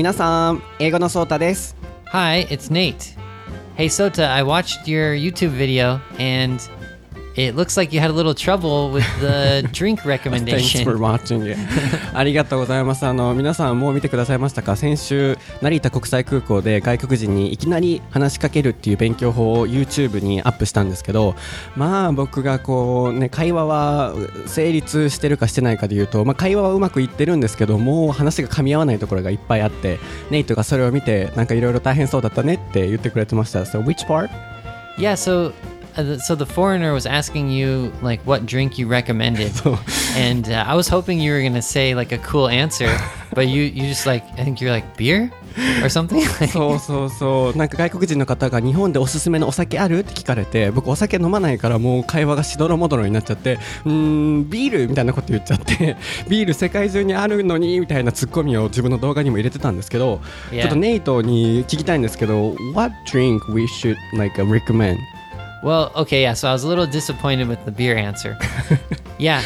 皆さん、英語のソータです。 Hi, it's Nate. Hey Sota, I watched your YouTube video and it looks like you had a little trouble with the drink Thanks recommendation. for watching it. ありがとうございます。あの皆さんもう見てくださいましたか？先週成田国際空港で外国人にいきなり話しかけるっていう勉強法を YouTube にアップしたんですけどまあ僕がこうね会話は成立してるかしてないかで言うと、まあ、会話はうまくいってるんですけどもう話が噛み合わないところがいっぱいあってネイトがそれを見てなんかいろいろ大変そうだったねって言ってくれてました。So which part? Yeah, so uh, so the foreigner was asking you like what drink you recommended. and uh, I was hoping you were to say like a cool answer, but you you just like I think you're like beer or something. そうそうそうなんか外国人の方が日本でおすすめのお酒あるって聞かれて僕お酒飲まないからもう会話がしどろもどろになっちゃってうーんビールみたいなこと言っちゃってビール世界中にあるのにみたいなツッコミを自分の動画にも入れてたんですけど Yeah. ちょっとネイトに聞きたいんですけど What drink we should like recommend? Well, okay, yeah. So I was a little disappointed with the beer answer. yeah.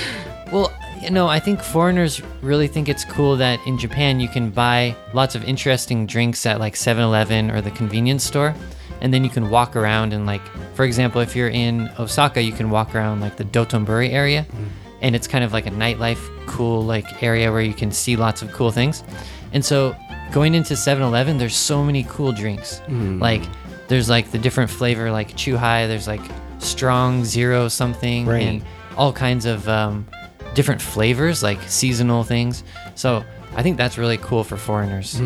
Well, you know, I think foreigners really think it's cool that in Japan you can buy lots of interesting drinks at like 7-Eleven or the convenience store. And then you can walk around and like, for example, if you're in Osaka, you can walk around like the Dotonbori area. Mm. And it's kind of like a nightlife cool like area where you can see lots of cool things. And so going into 7-Eleven, there's so many cool drinks. Mm. Like there's like the different flavor like Chuhai, there's like strong zero something Right. and all kinds of um, different flavors like seasonal things. So I think that's really cool for foreigners.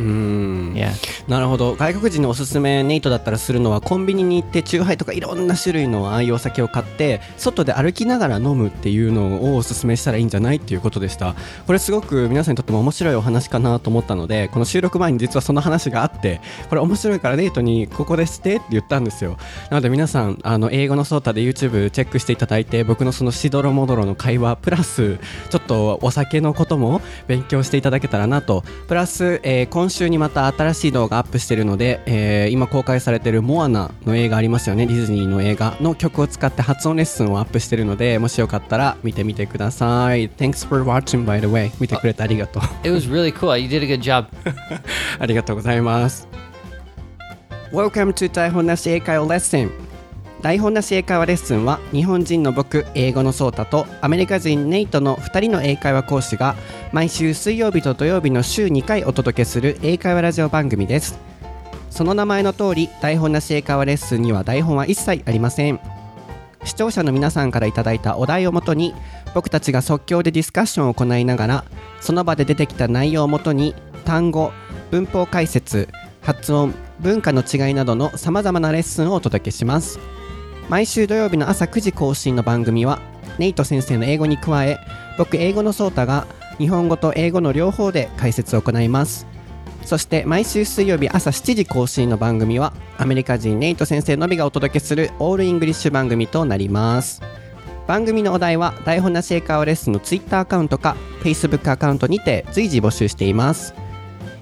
Yeah. なるほど外国人のおすすめネイトだったらするのはコンビニに行ってチューハイとかいろんな種類のああいうお酒を買って外で歩きながら飲むっていうのをおすすめしたらいいんじゃないっていうことでしたこれすごく皆さんにとっても面白いお話かなと思ったのでこの収録前に実はその話があってこれ面白いからネイトにここでしてって言ったんですよなので皆さんあの英語のソータで YouTube チェックしていただいて僕のそのしどろもどろの会話プラスちょっとお酒のことも勉強していただけたらなと。プラス、えー今週にまた新しい動画アップしてるので、えー今公開されてるモアナの映画ありますよね。ディズニーの映画の曲を使って発音レッスンをアップしてるのでもしよかったら見てみてください。Thanks for watching by the way. 見てくれてありがとう。It was really cool. You did a good job. ありがとうございます。Welcome to 台本なし英会話レッスン台本なし英会話レッスンは日本人の僕英語のソータとアメリカ人ネイトの2人の英会話講師が毎週水曜日と土曜日の週2回お届けする英会話ラジオ番組です。その名前の通り台本なし英会話レッスンには台本は一切ありません。視聴者の皆さんからいただいたお題をもとに僕たちが即興でディスカッションを行いながらその場で出てきた内容をもとに単語文法解説発音文化の違いなどのさまざまなレッスンをお届けします。毎週土曜日の朝9時更新の番組はネイト先生の英語に加え僕英語のソータが日本語と英語の両方で解説を行います。そして毎週水曜日朝7時更新の番組はアメリカ人ネイト先生のみがお届けする All English 番組となります。番組のお題は台本なし英会話レッスンの Twitter アカウントか Facebook アカウントにて随時募集しています。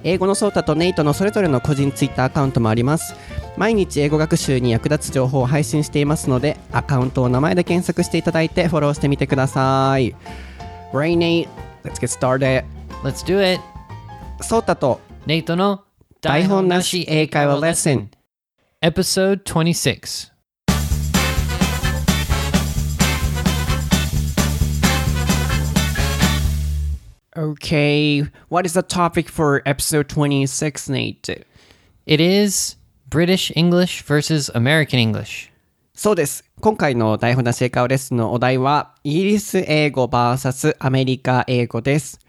英語のソータとネイトのそれぞれの個人 Twitter アカウントもあります。毎日英語学習に役立つ情報を配信していますのでアカウントを名前で検索していただいてフォローしてみてください。Rainy Let's get started. Let's do it. ソータと Nate no 台本なし英会話レッスン。Episode 26. Okay, what is the topic for episode 26, Nate? It is British English versus American English. そうです。今回の台本なし英会話レッスンのお題は、イギリス英語 VS アメリカ英語です。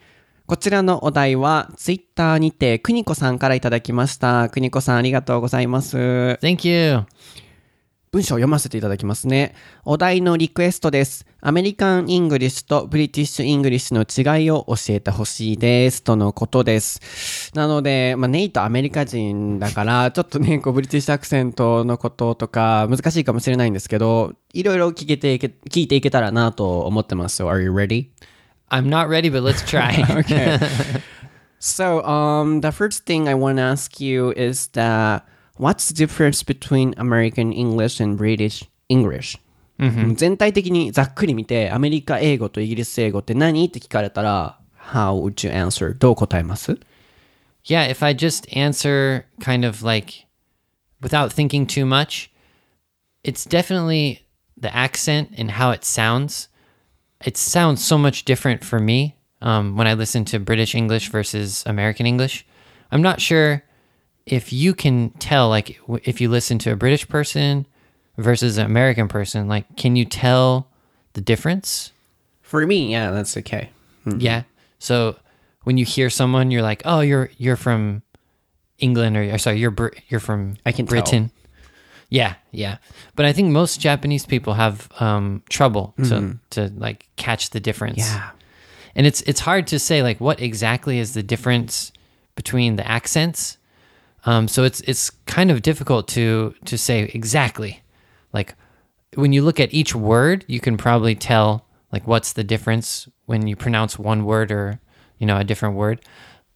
こちらのお題は、ツイッターにて、くにこさんからいただきました。くにこさんありがとうございます。Thank you. 文章を読ませていただきますね。お題のリクエストです。 American English と British English の違いを教えてほしいです。とのことです。なので、まあ、ネイトアメリカ人だから、ちょっとね、こう、 British accent のこととか、難しいかもしれないんですけど、いろいろ聞けていけ、聞いていけたらなと思ってます。So, are you ready? I'm not ready, but let's try. okay. so, um, the first thing I want to ask you is that what's the difference between American English and British English? 全体的にざっくり見て、アメリカ英語とイギリス英語って何って聞かれたら、How would you answer? どう答えます Yeah, if I just answer kind of like without thinking too much, it's definitely the accent and how it sounds. It sounds so much different for me um, when I listen to British English versus American English. I'm not sure if you can tell, like, if you listen to a British person versus an American person, like, can you tell the difference? For me, yeah, that's okay. Yeah. So when you hear someone, you're like, "Oh, you're you're from England," or, or sorry, you're Br- you're from I can tell. Britain. Yeah, yeah. But I think most Japanese people have um, trouble to to like catch the difference. Yeah. and it's it's hard to say like what exactly is the difference between the accents. Um, so it's it's kind of difficult to to say exactly. Like when you look at each word, you can probably tell like what's the difference when you pronounce one word or you know a different word.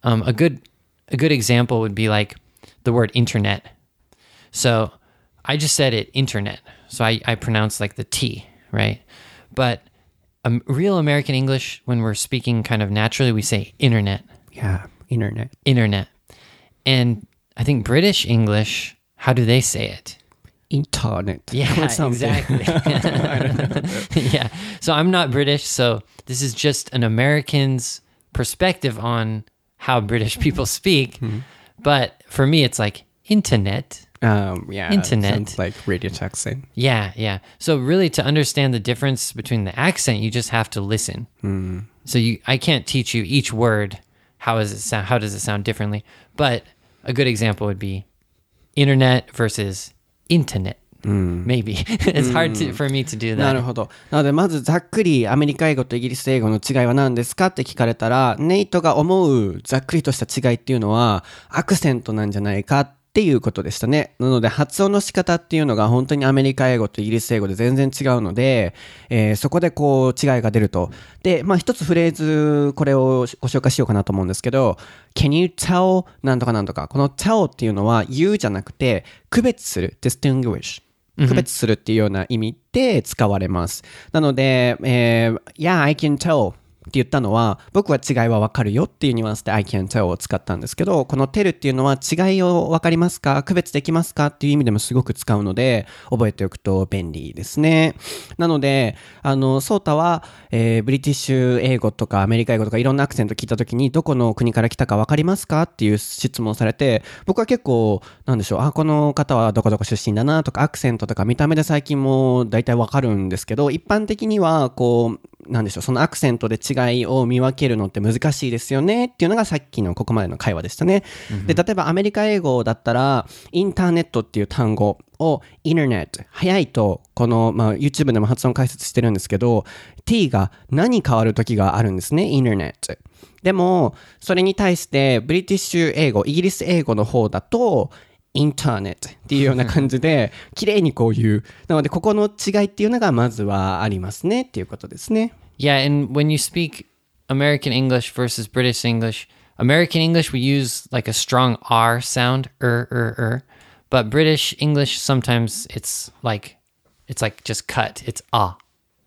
Um, a good a good example would be like the word internet. So I just said it internet. So I, I pronounce like the T, right? But um, real American English, when we're speaking kind of naturally, we say internet, Yeah, internet. internet. And I think British English, how do they say it? Internet. Yeah, exactly. yeah. So I'm not British, so this is just an American's perspective on how British people speak. But for me, it's like internet. Um, yeah. Internet. Like British accent. Yeah, yeah. So really, to understand the difference between the accent, you just have to listen. So you, I can't teach you each word. How does it sound? How does it sound differently? But a good example would be internet versus internet. Maybe it's hard to, for me to do な that. るほど。なので、まずざっくりアメリカ英語とイギリス英語の違いは何ですかって聞かれたら、ネイトが思うざっくりとした違いっていうのは、アクセントなんじゃないかっていうことでしたね。なので、発音の仕方っていうのが本当にアメリカ英語とイギリス英語で全然違うので、えーそこでこう違いが出ると。で、まあ一つフレーズ、これをご紹介しようかなと思うんですけど、Can you tell なんとかなんとか。この tell っていうのは言うじゃなくて、区別する。distinguish。区別するっていうような意味で使われます。なので、えー Yeah, I can tell って言ったのは、僕は違いはわかるよっていうニュアンスで I can tell を使ったんですけど、この tell っていうのは違いをわかりますか？区別できますか？っていう意味でもすごく使うので、覚えておくと便利ですね。なので、あの、ソータは、えーブリティッシュ英語とかアメリカ英語とかいろんなアクセント聞いたときに、どこの国から来たかわかりますか？っていう質問されて、僕は結構、なんでしょう、あ、この方はどこどこ出身だなとか、アクセントとか見た目で最近も大体わかるんですけど、一般的には、こう、なんでしょう、そのアクセントで違いを見分けるのって難しいですよねっていうのがさっきのここまでの会話でしたね。で、例えばアメリカ英語だったら、インターネットっていう単語を、インターネット、早いと、この、まあ、YouTube でも発音解説してるんですけど、t が何変わる時があるんですね、インターネット。でも、それに対して、ブリティッシュ英語、イギリス英語の方だと、インターネットっていうような感じで、綺麗にこう言う。なので、ここの違いっていうのがまずはありますねっていうことですね。Yeah, and when you speak American English versus British English, American English we use like a strong R sound, er er er, but British English sometimes it's like it's like just cut, it's ah.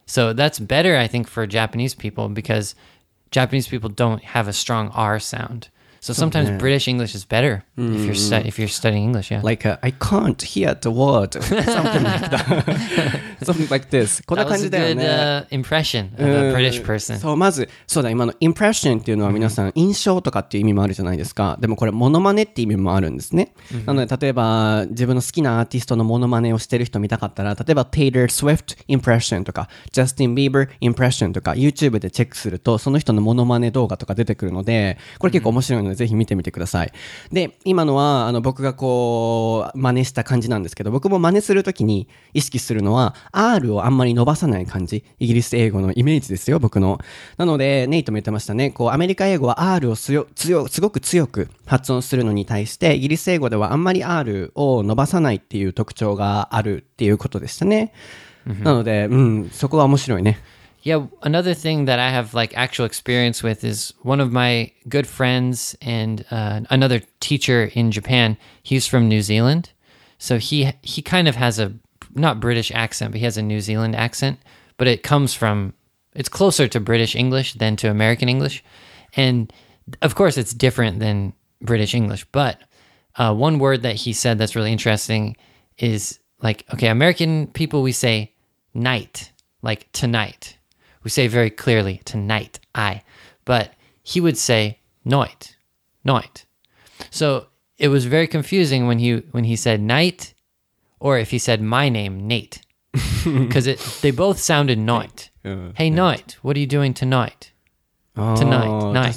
So that's better I think for Japanese people because Japanese people don't have a strong R sound. So sometimes British English is better if you're if you're studying English, yeah. like, uh, I can't hear the word. Something like that. Something like this. こんな that 感 was じ a だよ good ね。uh, impression of a British person. そう、まず、そうだ、今の impression っていうのは皆さん、印象とかっていう意味もあるじゃないですか。でもこれ、モノマネっていう意味もあるんですね。なので、例えば、自分の好きなアーティストのモノマネをしてる人見たかったら、例えば、Taylor Swift impression とか、Justin Bieber impression とか、YouTube でチェックすると、その人のモノマネ動画とか出てくるので、これ結構面白いので、ぜひ見てみてください。で、今のは、あの、僕がこう、真似した感じなんですけど、僕も真似するときに意識するのは、R をあんまり伸ばさない感じ。イギリス英語のイメージですよ、僕の。なので、ネイトも言ってましたね。こう、アメリカ英語は R を強、強、すごく強く発音するのに対して、イギリス英語ではあんまり R を伸ばさないっていう特徴があるっていうことでしたね。なので、うん、そこは面白いね。Yeah, another thing that I have like actual experience with is one of my good friends and uh, another teacher in Japan. He's from New Zealand, so he he kind of has a not British accent, but he has a New Zealand accent. But it comes from it's closer to British English than to American English, and of course it's different than British English. But uh, one word that he said that's really interesting is like, okay, American people, we say night, like tonight. We say very clearly tonight, I, but he would say night, night. So it was very confusing when he when he said night, or if he said my name Nate, because it they both sounded night. Uh, hey yeah. night, what are you doing tonight? Tonight, night.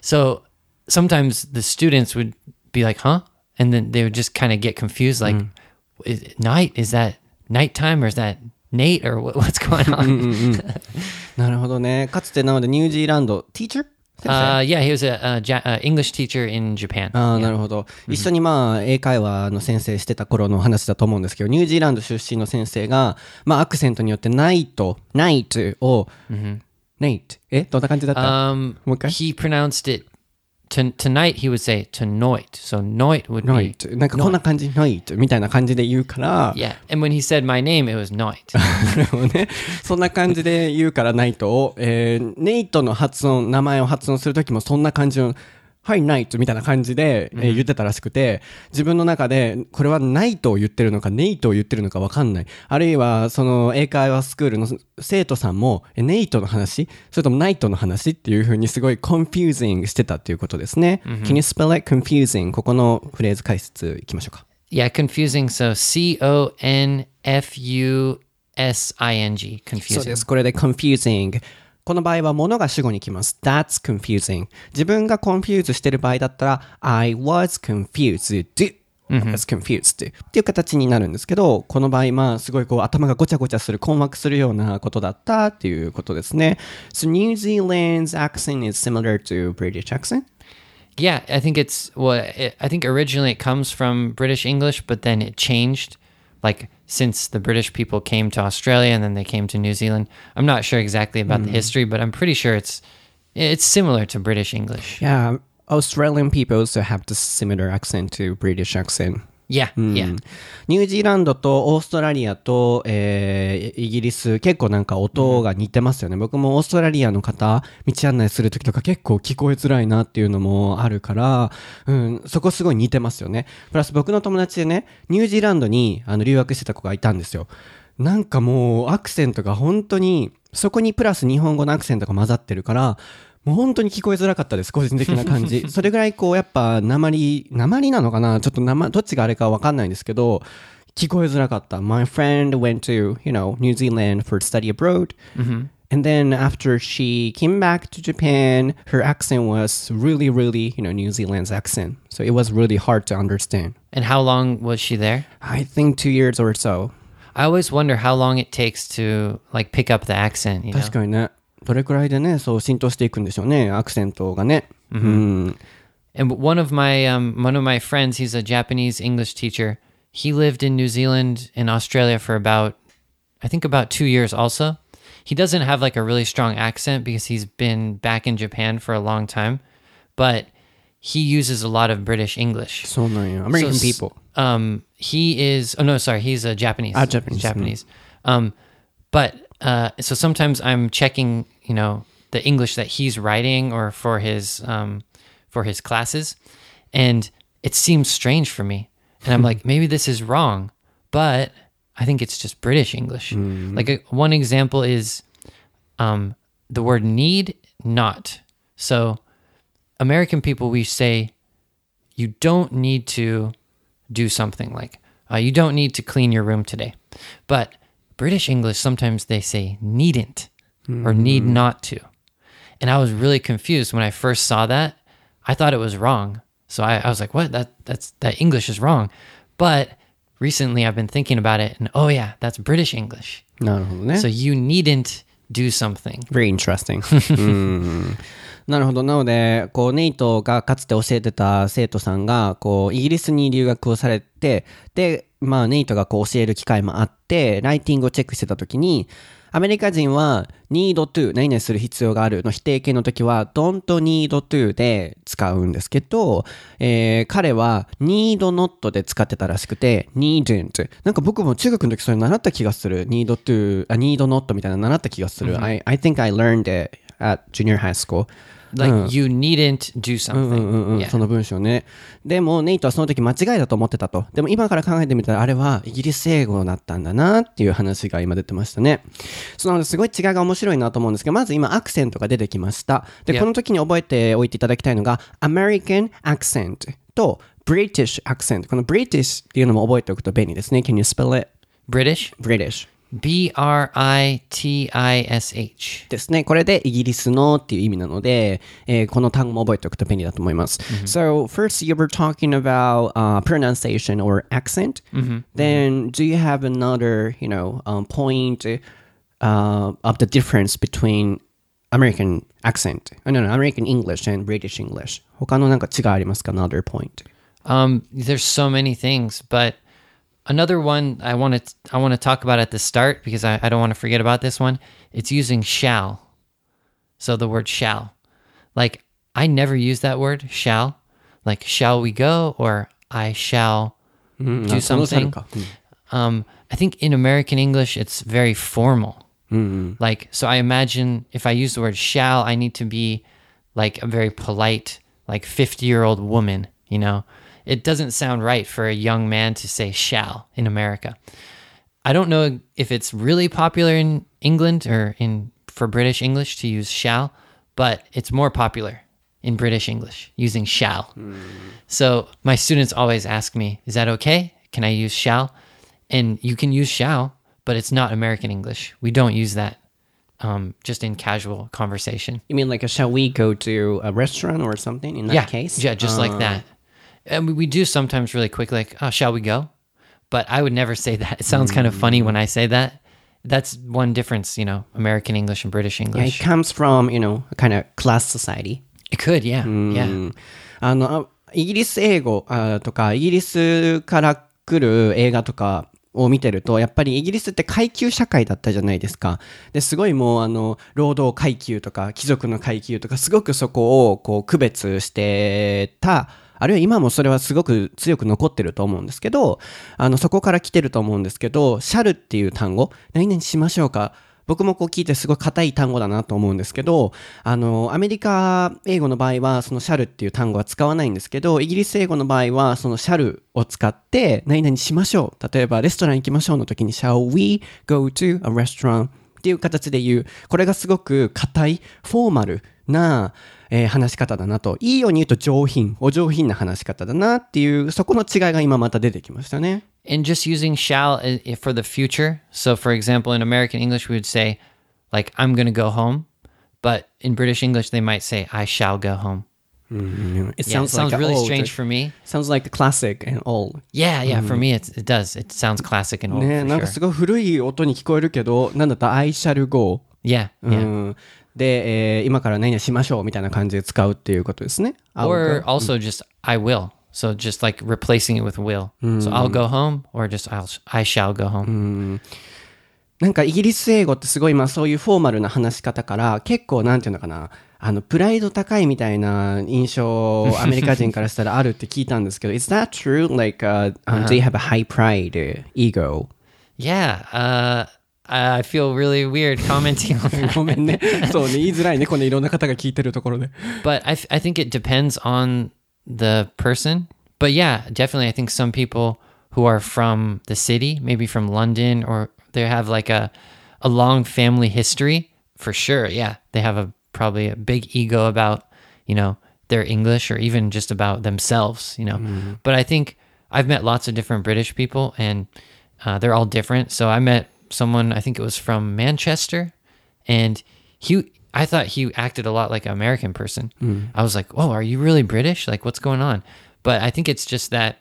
So sometimes the students would be like, huh? And then they would just kind of get confused, like, mm. night, is that nighttime or is that Nate or what, what's going on?" なるほどね。かつてなのでニュージーランド、teacher? uh, yeah, he was a, a, uh English teacher in Japan. ああ、なるほど。一緒にまあ、英会話の先生してた頃の話だと思うんですけど、ニュージーランド出身の先生が、まあ、アクセントによって、ナイト、ナイトを、ネイト。え？どんな感じだった、Um, Okay. he pronounced it to, tonight. He would say tonight. So night would ナ be イト。なんかこんな感じ、ナイトみたいな感じで言うから、yeah. And when he said my name, it was night. ね。そんな感じで言うから、ナイトを、えー、ネイトの発音、名前を発音するときもそんな感じの、はい、ナイトみたいな感じで、えー言ってたらしくて、自分の中で、これはナイトを言ってるのか、ネイトを言ってるのかわかんない。あるいは、その英会話スクールの生徒さんも、えネイトの話？それともナイトの話っていう風にすごい confusing してたっていうことですね。Can you spell it confusing? ここのフレーズ解説いきましょうか。yeah, confusing. So C O N F U S I N G. そう Confusing. です。これで confusing。この場合は物が主語に来ます。That's confusing. 自分が confused してる場合だったら I was confused. I was confused. っていう形になるんですけど、この場合、まあ、すごいこう頭がごちゃごちゃする、困惑するようなことだったっていうことですね。So New Zealand's accent is similar to British accent? Yeah, I think it's well. It, I think originally it comes from British English, but then it changed, like since the British people came to Australia and then they came to New Zealand. I'm not sure exactly about the mm. history, but I'm pretty sure it's it's similar to British English. Yeah, Australian people also have the similar accent to British accent. Yeah, yeah. ニュージーランドとオーストラリアと、えーイギリス結構なんか音が似てますよね、僕もオーストラリアの方道案内する時とか結構聞こえづらいなっていうのもあるから、うん、そこすごい似てますよね。プラス僕の友達でねニュージーランドにあの留学してた子がいたんですよ。なんかもうアクセントが本当にそこにプラス日本語のアクセントが混ざってるからもう本当に聞こえづらかったです、個人的な感じ。それぐらいこう、やっぱ、鉛、鉛なのかなちょっと生、どっちがあれかわかんないんですけど、聞こえづらかった。My friend went to, you know, New Zealand for study abroad. And then after she came back to Japan, her accent was really, really, you know, New Zealand's accent. So it was really hard to understand. And how long was she there? I think two years or so. I always wonder how long it takes to like pick up the accent. You know. 確かにね。 どれくらいでね、そう浸透していくんでしょうね、アクセントがね。うん。 And one of my um, one of my friends, he's a Japanese English teacher. He lived in New Zealand and Australia for about, I think, about two years. Also, he doesn't have like a really strong accent because he's been back in Japan for a long time, but he uses a lot of British English. そうなんや。American So, s- people. Um, he is. Oh no, sorry, he's a Japanese. Ah, Japanese, Japanese. Um, but uh, so sometimes I'm checking, you know, the English that he's writing or for his um, for his classes, and it seems strange for me, and I'm like, maybe this is wrong, but I think it's just British English. Like a, one example is um, the word need, not. So American people, we say you don't need to do something like uh, you don't need to clean your room today. But British English, sometimes they say needn't or need not to. And I was really confused when I first saw that. I thought it was wrong. So I, I was like, what? That that's that English is wrong. But recently I've been thinking about it and oh yeah, that's British English. なるほどね。 So you needn't do something. Very interesting. うんなるほど。なので、こう、ネイトがかつて教えてた生徒さんが、こう、イギリスに留学をされて、で、 まあ、ネイトがこう教える機会もあって、ライティングをチェックしてた時に、アメリカ人は need to 何々する必要があるの否定形の時は don't need to で使うんですけど、えー彼は need not で使ってたらしくて needn't なんか僕も中学の時それ習った気がする。need to あ need not みたいなの習った気がする、I, I think I learned it at junior high school Like you needn't do うんうんうん something. その文章ね。でも、ネイトはその時間違いだと思ってたと。でも今から考えてみたら、あれはイギリス英語だったんだなっていう話が今出てましたね。そのすごい違いが面白いなと思うんですけど、まず今アクセントが出てきました。で、Yeah. この時に覚えておいていただきたいのが、American accent と British accent。この British っていうのも覚えておくと便利ですね。Can you spell it? British? British. B R I T I S H. ですね。これでイギリスのっていう意味なので、えーこの単語も覚えておくと便利だと思います。So, first you were talking about uh, pronunciation or accent. Then, do you have another, you know, um, point uh, of the difference between American accent? Uh, no, no, American English and British English. 他のなんか違いありますか ?Another point. Um, there's so many things, but Another one I want to I want to talk about at the start because I, I don't want to forget about this one. It's using shall. So the word shall. Like I never use that word, shall. Like shall we go or I shall do something. Um, I think in American English it's very formal. Like so I imagine if I use the word shall, I need to be like a very polite, like fifty year old woman, you know? It doesn't sound right for a young man to say shall in America. I don't know if it's really popular in England or in for British English to use shall, but it's more popular in British English using shall. So my students always ask me, "Is that okay? Can I use shall?" And you can use shall, but it's not American English. We don't use that um, just in casual conversation. You mean like, a, shall we go to a restaurant or something in that yeah, case? yeah, just like that. And we, do sometimes really quick, like, "Oh, shall we go?" But I would never say that. It sounds kind of funny when I say that. That's one difference, you know, American English and British Yeah, it English. comes from, you know, kind of class society. It could, yeah, yeah. あの、あイギリス英語あとか、イギリスから来る映画とかを見てると、やっぱりイギリスって階級社会だったじゃないですか。で、すごいもう、あの、労働階級とか、貴族の階級とか、すごくそこを、こう、区別してた、あるいは今もそれはすごく強く残ってると思うんですけど、あの、そこから来てると思うんですけど、シャルっていう単語、何々しましょうか僕もこう聞いてすごい硬い単語だなと思うんですけど、あの、アメリカ英語の場合は、そのシャルっていう単語は使わないんですけど、イギリス英語の場合は、そのシャルを使って、何々しましょう。例えば、レストラン行きましょうの時に、shall we go to a restaurant? っていう形で言う。これがすごく硬い、フォーマルな、えー話し方だなと。いいように言うと上品、お上品な話し方だなっていう、そこの違いが今また出てきましたね。And just using shall for the future. So, for example, in American English, we would say, like, I'm going to go home. But in British English, they might say, I shall go home. It Yeah, it sounds like really old. strange for me. Sounds like classic and old. Yeah, yeah, for me, it's, it does. It sounds classic and old. ねなんか.すごい古い音に聞こえるけど、なんだったら I shall go。Yeah, う yeah. ん、で、えー今から何々しましょうみたいな感じで使うっていうことですね。Or also just, I will. So just like replacing it with will. So I'll go home or just I'll, I shall go home. なんかイギリス英語ってすごいまあそういうフォーマルな話し方から結構なんていうのかな、あの、プライド高いみたいな印象、アメリカ人からしたらあるって聞いたんですけど、Is that true? Like,、uh, um, do you have a high pride, uh, ego? Yeah. Uh, I feel really weird commenting on that. ごめんね。そうね、言いづらいね。このいろんな方が聞いてるところで。 but I, th- I think it depends on the person. But yeah, definitely, I think some people who are from the city, maybe from London, or they have like a a long family history. For sure, yeah, they have a probably a big ego about you know their English or even just about themselves. You know, but I think I've met lots of different British people, and uh, they're all different. So I met someone I think it was from Manchester, and he I thought he acted a lot like an American person. I was like, "Oh, are you really British? Like, what's going on?" But I think it's just that,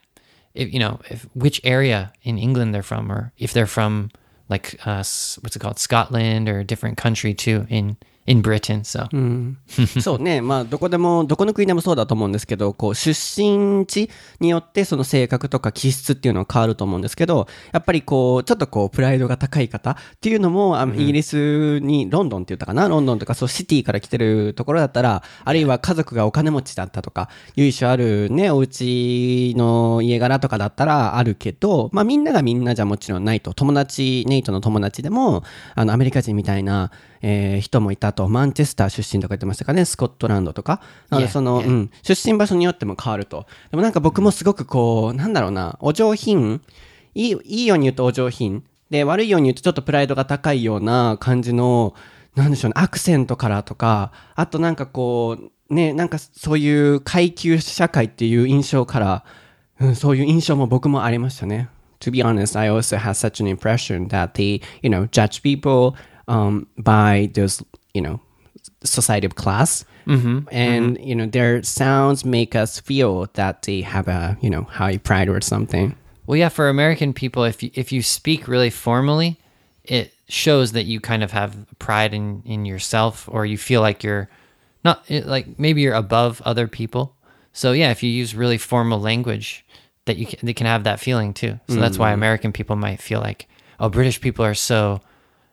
if you know, if which area in England they're from, or if they're from like uh, what's it called, Scotland or a different country too in in Britain. So そうね。まあ、どこでも、どこの国でもそうだと思うんですけど、こう、出身地によって、その性格とか気質っていうのは変わると思うんですけど、やっぱりこう、ちょっとこう、プライドが高い方っていうのも、あのイギリスに、ロンドンって言ったかな？ロンドンとか、そう、シティから来てるところだったら、あるいは家族がお金持ちだったとか、由緒あるね、お家の家柄とかだったらあるけど、まあ、みんながみんなじゃもちろんないと。友達、ネイトの友達でも、あの、アメリカ人みたいな、えー人もいたと、マンチェスター出身とか言ってましたかね、スコットランドとか。なのでその.うん、出身場所によっても変わると。でもなんか僕もすごくこう、なんだろうな、お上品、いい、いいように言うとお上品。で、悪いように言うとちょっとプライドが高いような感じの、なんでしょうね、アクセントからとか、あとなんかこう、ね、なんかそういう階級社会っていう印象から、うん、そういう印象も僕もありましたね。To be honest, I also had such an impression that they, you know, judge people um, by those, you know, society of class. Mm-hmm. And, mm-hmm. you know, their sounds make us feel that they have a, you know, high pride or something. Well, yeah, for American people, if you, if you speak really formally, it shows that you kind of have pride in, in yourself, or you feel like you're not eh, like maybe you're above other people. So yeah, if you use really formal language, that you can, they can have that feeling too. So that's why mm. American people might feel like, oh, British people are so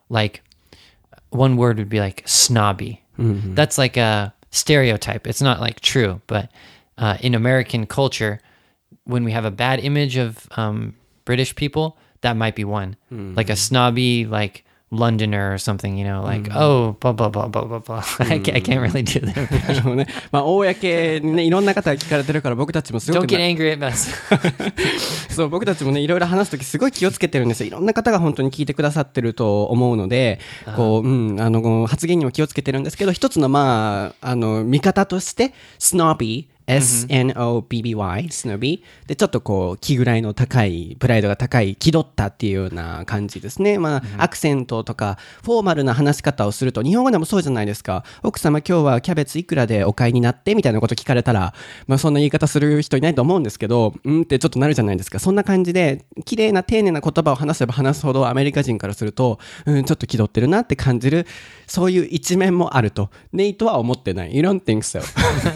like one word would be like snobby. That's like a stereotype. It's not like true, but uh, in American culture, when we have a bad image of um, British people, that might be one. Like a snobby, like Londoner or something, you know, like, oh, blah, blah, blah, blah, blah, blah. I, can't, I can't really do that. なるほどね。まあ、公にね、いろんな方が聞かれてるから、僕たちもすご Don't く get angry at us. そう、僕たちもね、いろいろ話すときすごい気をつけてるんですよ。いろんな方が本当に聞いてくださってると思うので、こう、うん、あの、発言にも気をつけてるんですけど、一つのまあ、あの、見方として、snobby、S-N-O-B-B-Y、snobby。で、ちょっとこう、気ぐらいの高い、プライドが高い、気取ったっていうような感じですね。まあ、アクセントとか、フォーマルな話し方をすると、日本語でもそうじゃないですか。奥様今日はキャベツいくらでお買いになってみたいなこと聞かれたら、まあそんな言い方する人いないと思うんですけど、うんってちょっとなるじゃないですか。そんな感じで、綺麗な丁寧な言葉を話せば話すほどアメリカ人からすると、うん、ちょっと気取ってるなって感じる、そういう一面もあると。ネイトは思ってない。You don't think so.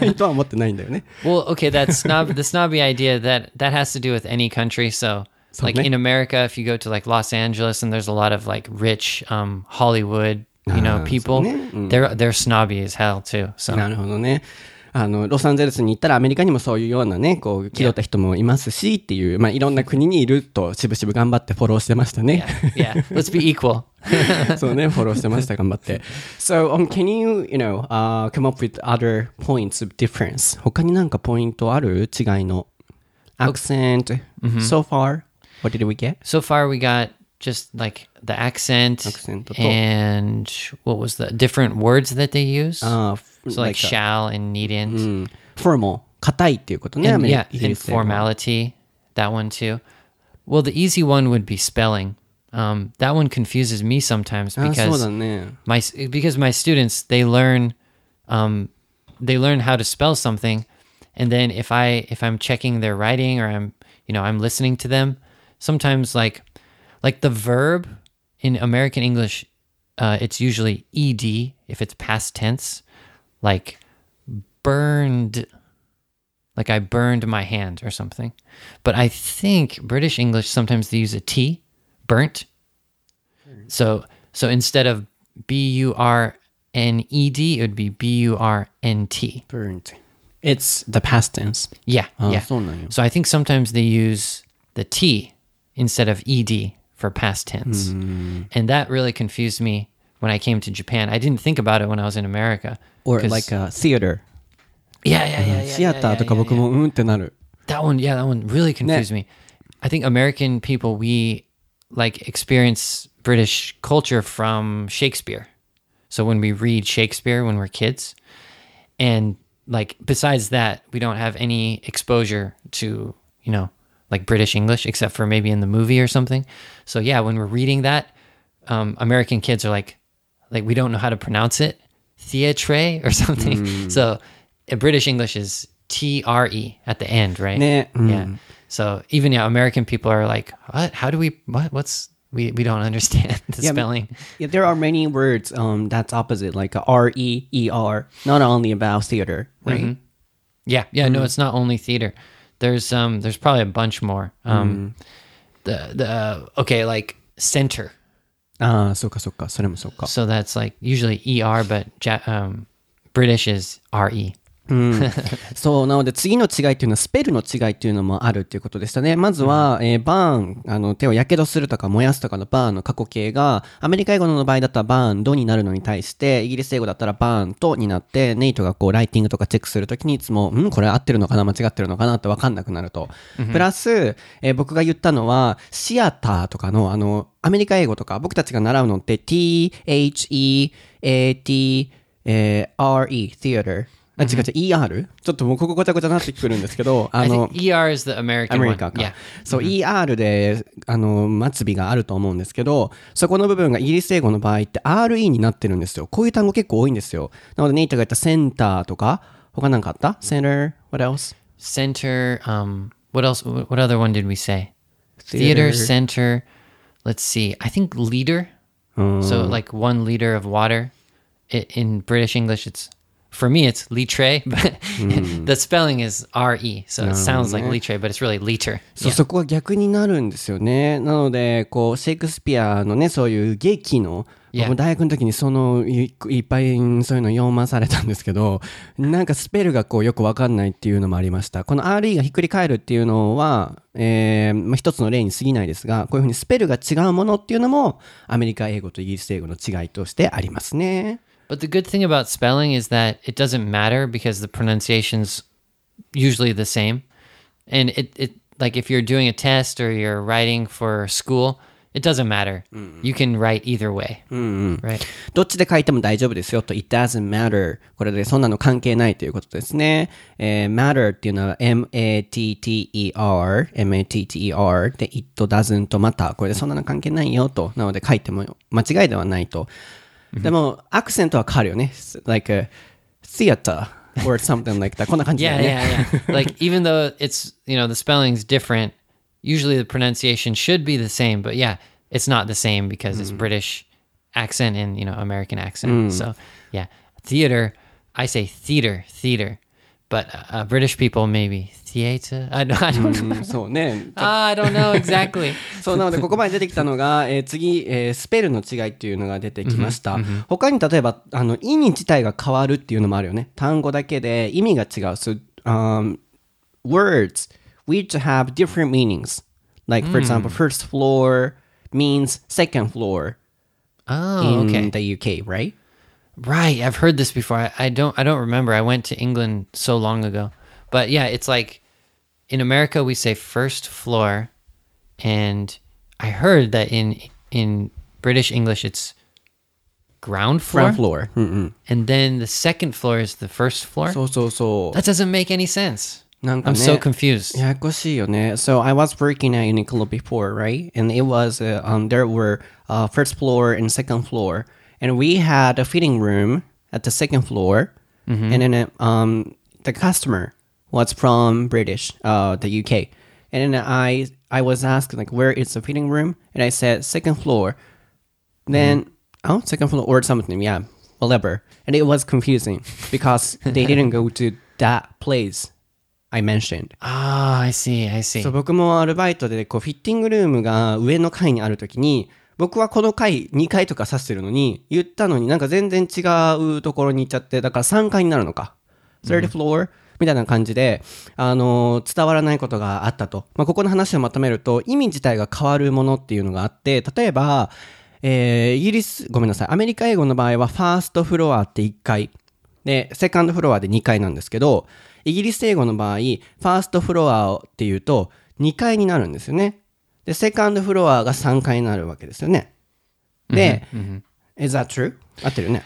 ネイトは思ってないんだよね。Well, okay, that snob, the snobby idea that that has to do with any country. So, like Something. in America, if you go to like Los Angeles and there's a lot of like rich um, Hollywood, you know, Ah, people, そうね。うん。 they're they're snobby as hell too. So なるほどね。 あの、ロサンゼルスに行ったらアメリカにもそういうようなね、こう、気取った人もいますしっていう、まあいろんな国にいると、しぶしぶ頑張ってフォローしてましたね。yeah, let's be equal. そうね、フォローしてました、頑張って。So, um, can you, you know, uh, come up with other points of difference? 他になんかポイントある違いの accent, so far? What did we get? So far, we got just like the accent, Accent と and what was the different words that they use? Uh, so like, shall and needn't. うん、formal, 硬いっていうことね、ア and メリ yeah, イギリ and スでは formality, that one too. Well, the easy one would be spelling. Um, that one confuses me sometimes あ、そう because だね。 my because my students they learn um, they learn how to spell something, and then if I if I'm checking their writing or I'm you know I'm listening to them, sometimes like like the verb in American English, uh, it's usually ed if it's past tense, like burned like I burned my hand or something. But I think British English sometimes they use a T, burnt. So so instead of B U R N E D, it would be B U R N T. Burnt. It's the past tense. Yeah, ah, yeah. So I think sometimes they use the T instead of ED for past tense. Hmm. And that really confused me when I came to Japan. I didn't think about it when I was in America. Or like uh, theater. Yeah, yeah, yeah. yeah, yeah, yeah, yeah, yeah, mm, yeah. That one, yeah, that one really confused me. I think American people, we like experience British culture from Shakespeare. So when we read Shakespeare when we're kids, and like besides that, we don't have any exposure to, you know, like British English except for maybe in the movie or something. So yeah, when we're reading that, um, American kids are like, like we don't know how to pronounce it, theatre or something. Mm. So uh, British English is T R E at the end, right? Mm. Yeah. So even yeah, American people are like, what? How do we? What? What's we, we don't understand the yeah, spelling. Yeah, there are many words um, that's opposite, like R E E R. Not only about theater, right? Mm-hmm. Yeah, yeah. Mm-hmm. No, mm. it's not only theater. There's um, there's probably a bunch more. Um, mm-hmm. the the uh, okay, like center Ah, so ka, so ka, so So that's like usually ER, but ja- um, British is RE. そう、なので次の違いっていうのはスペルの違いっていうのもあるっていうことでしたね。まずは、えーバーン、あの、手を火傷するとか燃やすとかのバーンの過去形が、アメリカ英語の場合だったらバーンドになるのに対して、イギリス英語だったらバーンとになって、ネイトがこう、ライティングとかチェックするときにいつも、んこれ合ってるのかな間違ってるのかなってわかんなくなると。プラス、えー僕が言ったのは、シアターとかの、あの、アメリカ英語とか、僕たちが習うのって、t-h-e-a-t、えー r-e、theater。あ、違う違う、ER? ちょっともうここごちゃごちゃになってくるんですけど、あの ER is the American アメ one. リカか。そう、ER で、あの、末尾があると思うんですけど、そこの部分がイギリス英語の場合って RE になってるんですよ。こういう単語結構多いんですよ。なので、ネイトが言ったセンターとか、他なんかあった ?center, what else? Center. Um. What else? What other one did we say? Theater, center. Let's see. I think liter. So like one liter of water. In British English, it's for me it's litre, but the spelling is R E. So it sounds like litre, but it's really liter. そう、そこは逆になるんですよね。なので、こう、シェイクスピアのね、そういう劇の、Yeah. 大学の時にそのい、いっぱいそういうの読まされたんですけど、なんかスペルがこうよくわかんないっていうのもありました。この RE がひっくり返るっていうのは、えーまあ、一つの例に過ぎないですが、こういうふうにスペルが違うものっていうのも、アメリカ英語とイギリス英語の違いとしてありますね。But the good thing about spelling is that it doesn't matter because the pronunciation's usually the same. And it, it like if you're doing a test or you're writing for school, it doesn't matter. You can write either way. Right. どっちで書いても大丈夫ですよと、it doesn't matter。これでそんなの関係ないということですね。えー matter っていうのは m-a-t-t-e-r、m-a-t-t-e-r で it doesn't matter。これでそんなの関係ないよと。なので書いても間違いではないと。 でも、アクセントは変わるよね。like a theater or something like that. こんな感じだ Yeah, よね。 yeah, yeah. like even though it's, you know, the spelling's different, usually the pronunciation should be the same, but yeah, it's not the same because it's British accent and, you know, American accent. So, yeah. Theater, I say theater, theater. But uh, British people maybe theater. I don't, I don't know. うんそうね。I don't know exactly. そうなので、ここまで出てきたのが、えー次、えースペルの違いっていうのが出てきました。他に例えば、あの、意味自体が変わるっていうのもあるよね。単語だけで意味が違う。So, um, words which have different meanings. Like, for example, first floor means second floor Oh, in okay. the UK, right? Right, I've heard this before. I, I don't I don't remember. I went to England so long ago. But yeah, it's like in America we say first floor and I heard that in in British English it's ground floor, Ground floor. うんうん。 and then the second floor is the first floor. そうそうそう。 that doesn't make any sense. なんか I'm ね so confused. ややこしいよね。So I was working at Uniqlo before, right? And it was, uh, um, there were uh, first floor and second floor. And we had a fitting room at the second floor. And then uh, um, the customer was from British, uh, the UK. And then I, I was asked, like, where is the fitting room? And I said, second floor. Then, oh, second floor or something, yeah, whatever. And it was confusing because they didn't go to that place I mentioned. Ah, I see. I see. そう僕もアルバイトでこうフィッティングルームが上の階にあるときに 僕はこの階2階とか指してるのに言ったのになんか全然違うところに行っちゃってだから3階になるのか。third floor、みたいな感じで、あのー伝わらないことがあったと、まあ、ここの話をまとめると意味自体が変わるものっていうのがあって例えば、えーイギリスごめんなさい。アメリカ英語の場合はファーストフロアって1階で、セカンドフロアで2階なんですけど、イギリス英語の場合、ファーストフロアっていうと2階になるんですよね。で、セカンドフロアが3階になるわけですよね。で、is that true? 合ってるよね。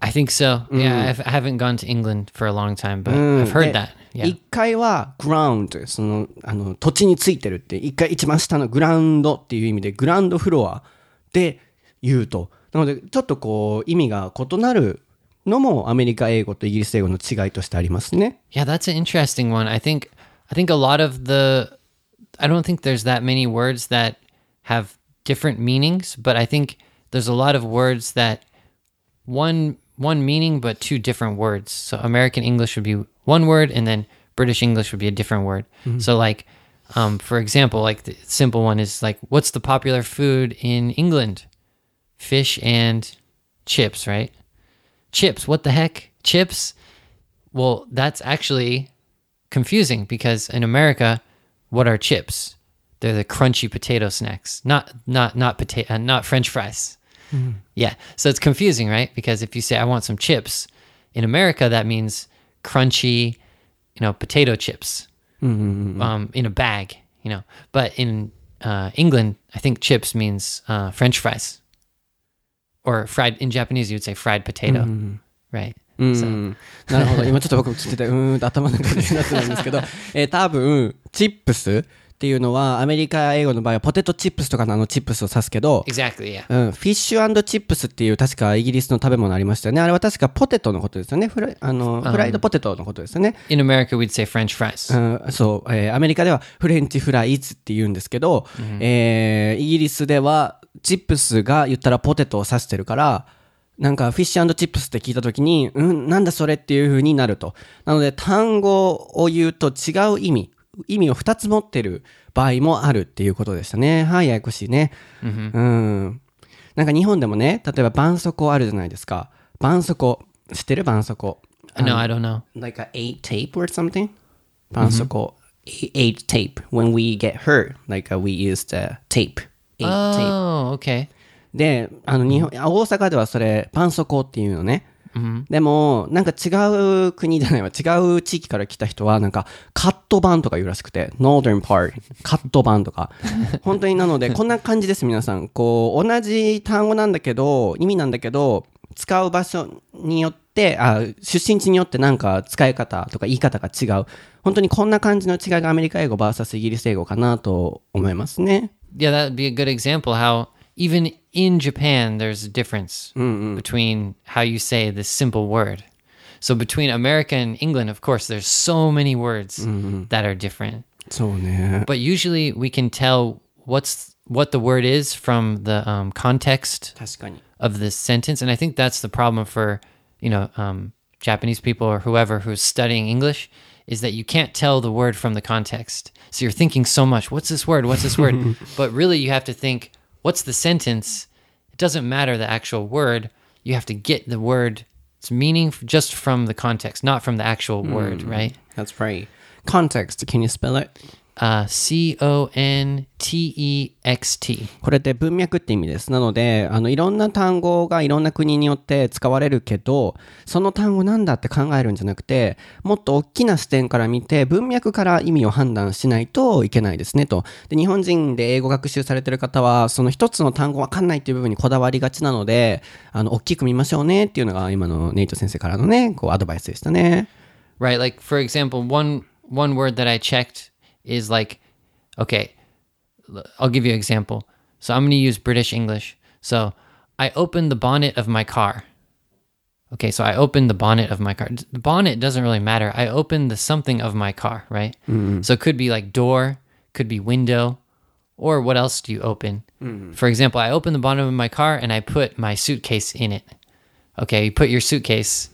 I think so. Yeah, I've, I haven't gone to England for a long time, but うん I've heard で that. Yeah. 1階は ground、その、あの、土地についてるって、1階一番下のグラウンドっていう意味で、グラウンドフロアで言うと。なので、ちょっとこう、意味が異なるのもアメリカ英語とイギリス英語の違いとしてありますね。Yeah, that's an interesting one. I think I think a lot of the I don't think there's that many words that have different meanings, but I think there's a lot of words that one one meaning but two different words. So American English would be one word and then British English would be a different word. So like um, for example, like the simple one is like what's the popular food in England? Fish and chips, right? Chips. What the heck? Chips? Well, that's actually confusing because in America, what are chips? They're the crunchy potato snacks, not not not potato, uh, not French fries. Yeah, so it's confusing, right? Because if you say I want some chips, in America that means crunchy, you know, potato chips um, in a bag, you know. But in uh, England, I think chips means uh, French fries, or fried. In Japanese, you would say fried potato, right? うん、なるほど。今ちょっと僕も聞いてて、うーんと頭の中でなってるんですけど、えー多分、チップスっていうのは、アメリカ英語の場合はポテトチップスとかのあのチップスを指すけど、Exactly. Yeah. うん、フィッシュチップスっていう確かイギリスの食べ物ありましたよね。あれは確かポテトのことですよね。フライあのフライドポテトのことですよね。In America, we'd say French fries. うん、そう、えーアメリカではフレンチフライズって言うんですけど、えーイギリスではチップスが言ったらポテトを指してるから、なんかフィッシュチップスって聞いたときに、うん、なんだそれっていう風になると。なので単語を言うと違う意味、意味を2つ持ってる場合もあるっていうことでしたね。はい、ややこしいね。うん。なんか日本でもね、例えば絆創膏あるじゃないですか。絆創膏。知ってる絆創膏。no, I don't know. like a eight tape or something? 絆創膏 eight tape. When we get hurt, like uh, we use the tape. Eight tape. Oh, okay. で、あの日本、あ大阪ではそれ、絆創膏っていうのね。でも、なんか違う国じゃないわ、違う地域から来た人は、なんか、カット版とか言うらしくて、Northern part、カット版とか。本当になので、こんな感じです、皆さん。こう、同じ単語なんだけど、意味なんだけど、使う場所によって、あ、出身地によってなんか使い方とか言い方が違う。本当にこんな感じの違いがアメリカ英語 VS イギリス英語かなと思いますね。Yeah, that would be a good example how even in Japan, there's a difference mm-hmm. between how you say this simple word. So between America and England, of course, there's so many words mm-hmm. that are different. So yeah. But usually we can tell what's what the word is from the um, context of this sentence, and I think that's the problem for you know um, Japanese people or whoever who's studying English is that you can't tell the word from the context. So you're thinking so much, what's this word? What's this word? but really, you have to think what's the sentence? It doesn't matter the actual word. You have to get the word its meaning just from the context not from the actual word hmm. right? That's right. Context, can you spell it? Uh, c-o-n-t-e-x-t これって文脈って意味です。なので、あの、いろんな単語がいろんな国によって使われるけど、その単語なんだって考えるんじゃなくて、もっと大きな視点から見て、文脈から意味を判断しないといけないですね、と。で、日本人で英語学習されてる方は、その一つの単語わかんないっていう部分にこだわりがちなので、あの、大きく見ましょうねっていうのが今のネイト先生からのね、こう、アドバイスでしたね。right like for example one one word that i checked is like okay I'll give you an example. So i'm going to use british english. So i opened the bonnet of my car. Okay so i opened the bonnet of my car. The bonnet doesn't really matter. I opened the something of my car right? Mm-hmm. So it could be like door could be window or what else do you open? Mm-hmm. For example i opened the bonnet of my car and i put my suitcase in it. Okay you put your suitcase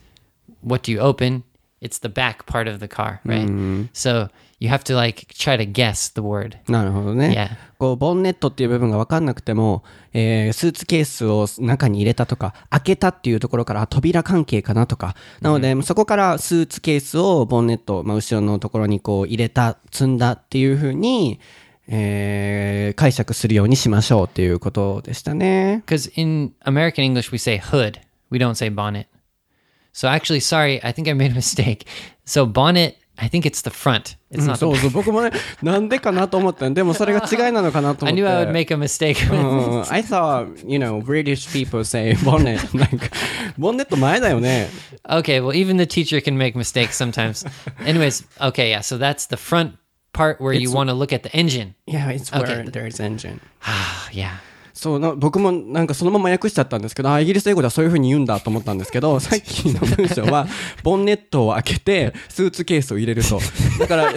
what do you open? It's the back part of the car, right? Mm-hmm. So you have to like try to guess the word. なるほどね。Yeah. こう、ボンネットっていう部分が分かんなくても、えースーツケースを中に入れたとか、開けたっていうところから、あ扉関係かなとか。なので、そこからスーツケースをボンネット、まあ、後ろのところにこう入れた、積んだっていうふうに、えー解釈するようにしましょうっていうことでしたね。Because in American English, we say hood, we don't say bonnet. So actually, sorry, I think I made a mistake. So bonnet, I think it's the front. It's not そう the そう、僕もね、なんでかなと思ったんでもそれが違いなのかなと思 I って。 knew I would make a mistake. うん I thought, you know, British people say bonnet. なんか、ボンネット前だよね。 okay, well, even the teacher can make mistakes sometimes. Anyways, okay, yeah, so that's the front part where you want to look at the engine. Yeah, it's where Okay. there's engine. Ah, yeah. そうな僕もなんかそのまま訳しちゃったんですけどあイギリス英語ではそういうふうに言うんだと思ったんですけど さっきの文章はボンネットを開けてスーツケースを入れるとだから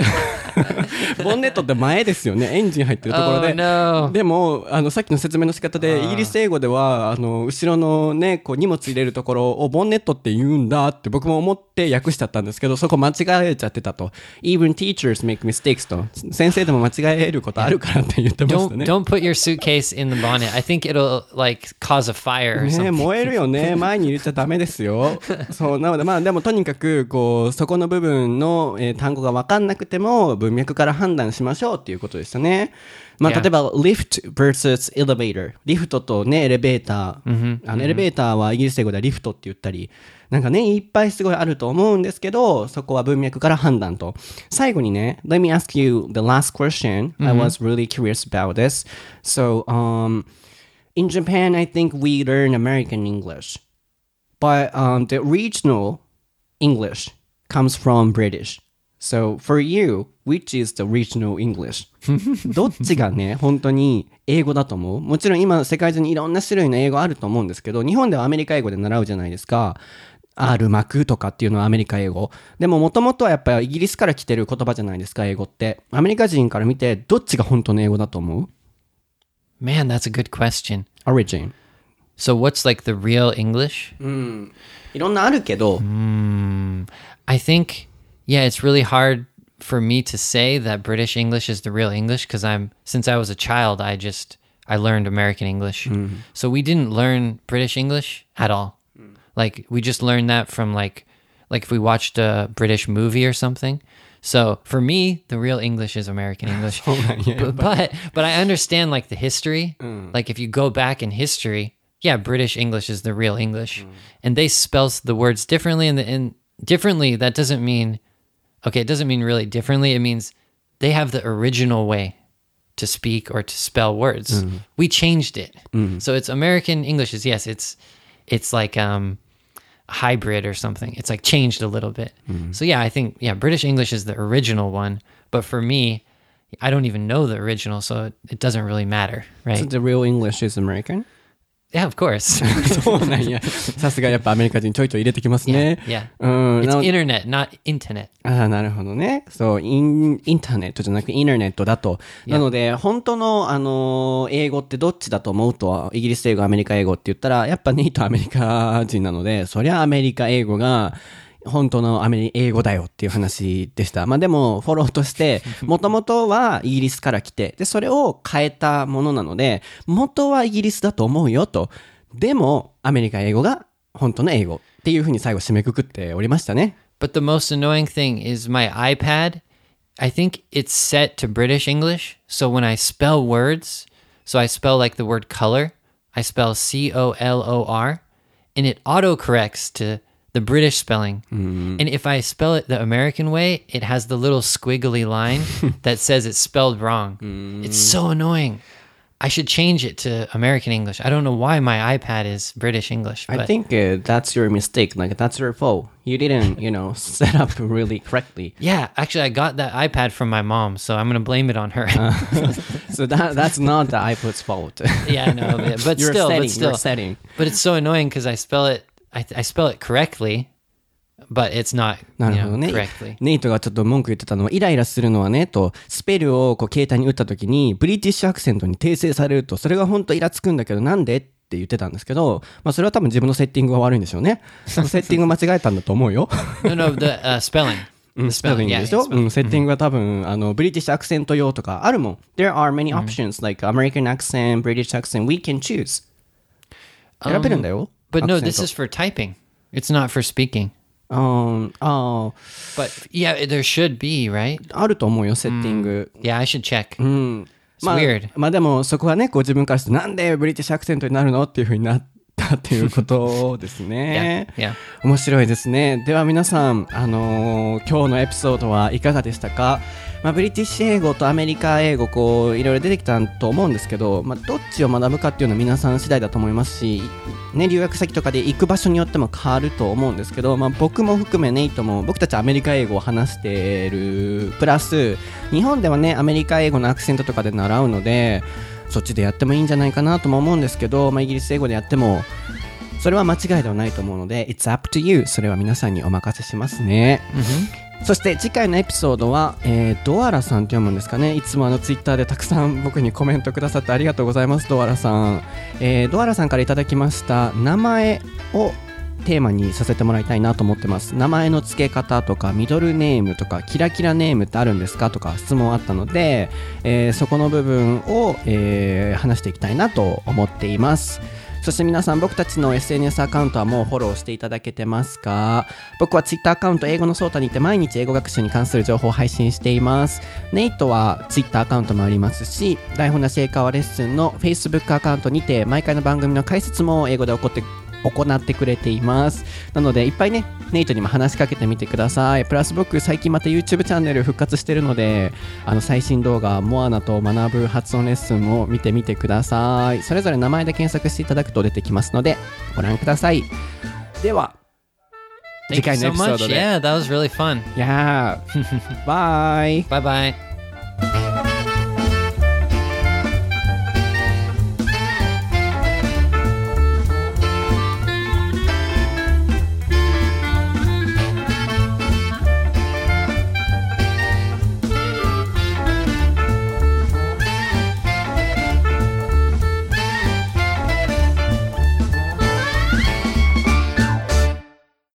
ボンネットって前ですよね。エンジン入ってるところ Oh で。no. でもあのさっきの説明の仕方でイギリス英語ではあの後ろのねこう荷物入れるところをボンネットって言うんだって僕も思って訳しちゃったんですけどそこ間違えちゃってたと Even teachers make mistakes と先生でも間違えることあるからって言ってました Don't ね don't put your suitcase in the bonnet. I think it'll like cause a fire or ね 燃えるよね。前に入れちゃダメですよ。そうなのでまあでもとにかくこうそこの部分の、えー単語が分かんなくても文脈から判断しましょうっていうことでしたね。まあ.例えば lift versus elevator リフトとねエレベーター、あのエレベーターはイギリス英語ではリフトって言ったりなんかねいっぱいすごいあると思うんですけどそこは文脈から判断と。最後にね Let me ask you the last question I was really curious about this so um in Japan, I think we learn American English, but um, the regional English comes from British. So for you, which is the regional English? どっちがね、本当に英語だと思う？もちろん今世界中にいろんな種類の英語あると思うんですけど、日本ではアメリカ英語で習うじゃないですか。R 幕とかっていうのはアメリカ英語。でももともとはやっぱりイギリスから来てる言葉じゃないですか、英語って。アメリカ人から見てどっちが本当の英語だと思う？Man, that's a good question. ?Origin。 So what's like the real English? いろんなあるけど、 I think yeah, it's really hard for me to say that British English is the real English because I'm since I was a child, I just I learned American English. So we didn't learn British English at all. Like we just learned that from like like if we watched a British movie or something. So for me, the real English is American English. Oh, but, but but I understand like the history. Mm. Like if you go back in history, yeah, British English is the real English, mm. and they spell the words differently. And the and differently that doesn't mean okay. It doesn't mean really differently. It means they have the original way to speak or to spell words. Mm. We changed it, so it's American English. Is yes, it's it's like um hybrid or something. It's like changed a little bit. Mm-hmm. So yeah, I think yeah, British English is the original one, but for me, I don't even know the original, so it, it doesn't really matter, right? So The real English is American? Yeah, of course. そうなんや。さすがやっぱアメリカ人ちょいちょい入れてきますね。yeah. うん。It's internet, not internet. ああ、なるほどね。そう、イン、インターネットじゃなくインターネットだと。なので、本当の、あのー英語ってどっちだと思うと、イギリス英語、アメリカ英語って言ったら、やっぱネイトアメリカ人なので、そりゃアメリカ英語が、本当のアメリ英語だよっていう話でした。まあでも、フォローとして、もともとはイギリスから来て、で、それを変えたものなので、元はイギリスだと思うよと。でも、アメリカ英語が本当の英語っていうふうに最後締めくくっておりましたね。But the most annoying thing is my iPad. I think it's set to British English. So when I spell words, so I spell like the word color, I spell C O L O R, and it autocorrects to the British spelling. Mm-hmm. And if I spell it the American way, it has the little squiggly line that says it's spelled wrong. Mm-hmm. It's so annoying. I should change it to American English. I don't know why my iPad is British English. I think uh, that's your mistake. Like that's your fault. You didn't, you know, set up really correctly. Yeah, actually, I got that iPad from my mom, so I'm gonna blame it on her. Uh, so that that's not the iPad's fault. yeah, I know, but, but still, setting, but still, setting. but it's so annoying because I spell it, I, I spell it correctly, but it's not, な you るほ know, どね correctly.。ネイトがちょっと文句言ってたのは、イライラするのはね、と、スペルをこう携帯に打った時に、ブリティッシュアクセントに訂正されると、それが本当イラつくんだけど、なんで？って言ってたんですけど、まあそれは多分自分のセッティングが悪いんでしょうね。そのセッティングを間違えたんだと思うよ。no, no, the uh, spelling. うん、The スペル spelling, で yeah, しょ、spelling. うん、セッティングが多分、あの、ブリティッシュアクセント用とかあるもん。There are many options, like American accent, British accent, we can choose. 選べるんだよ。But no, this ト is for typing. It's not for speaking. うん、あ But yeah, there should be, right? あ、あると思うよ、セッティング。Yeah, I should check. うん。It's まあ weird. まあでも、そこはね、こう自分からして、なんでブリティッシュアクセントになるのっていうふうになったっていうことですね Yeah,。yeah. 面白いですね。では皆さん、あのー今日のエピソードはいかがでしたか？まあ、ブリティッシュ英語とアメリカ英語、こう、いろいろ出てきたと思うんですけど、まあ、どっちを学ぶかっていうのは皆さん次第だと思いますし、ね、留学先とかで行く場所によっても変わると思うんですけど、まあ、僕も含めネイトも、僕たちアメリカ英語を話してる、プラス、日本ではね、アメリカ英語のアクセントとかで習うので、そっちでやってもいいんじゃないかなとも思うんですけど、まあ、イギリス英語でやっても、それは間違いではないと思うので、It's up to you. それは皆さんにお任せしますね。そして次回のエピソードは、えードアラさんって読むんですかね。いつもあのツイッターでたくさん 僕にコメントくださってありがとうございますドアラさん、えードアラさんからいただきました名前をテーマにさせてもらいたいなと思ってます。名前の付け方とかミドルネームとかキラキラネームってあるんですかとか質問あったので、えーそこの部分を、えー話していきたいなと思っています。そして皆さん僕たちの SNS アカウントはもうフォローしていただけてますか？僕は Twitter アカウント英語のソータにて毎日英語学習に関する情報を配信しています。ネイトは Twitter アカウントもありますし台本なし英会話レッスンの Facebook アカウントにて毎回の番組の解説も英語で起こって行ってくれています。なのでいっぱいねネイトにも話しかけてみてください。プラス僕最近また YouTube チャンネル復活してるのであの最新動画モアナと学ぶ発音レッスンも見てみてください。それぞれ名前で検索していただくと出てきますのでご覧ください。では次回のエピソー.ドで。Yeah, that was really fun. いやーバイ Bye bye.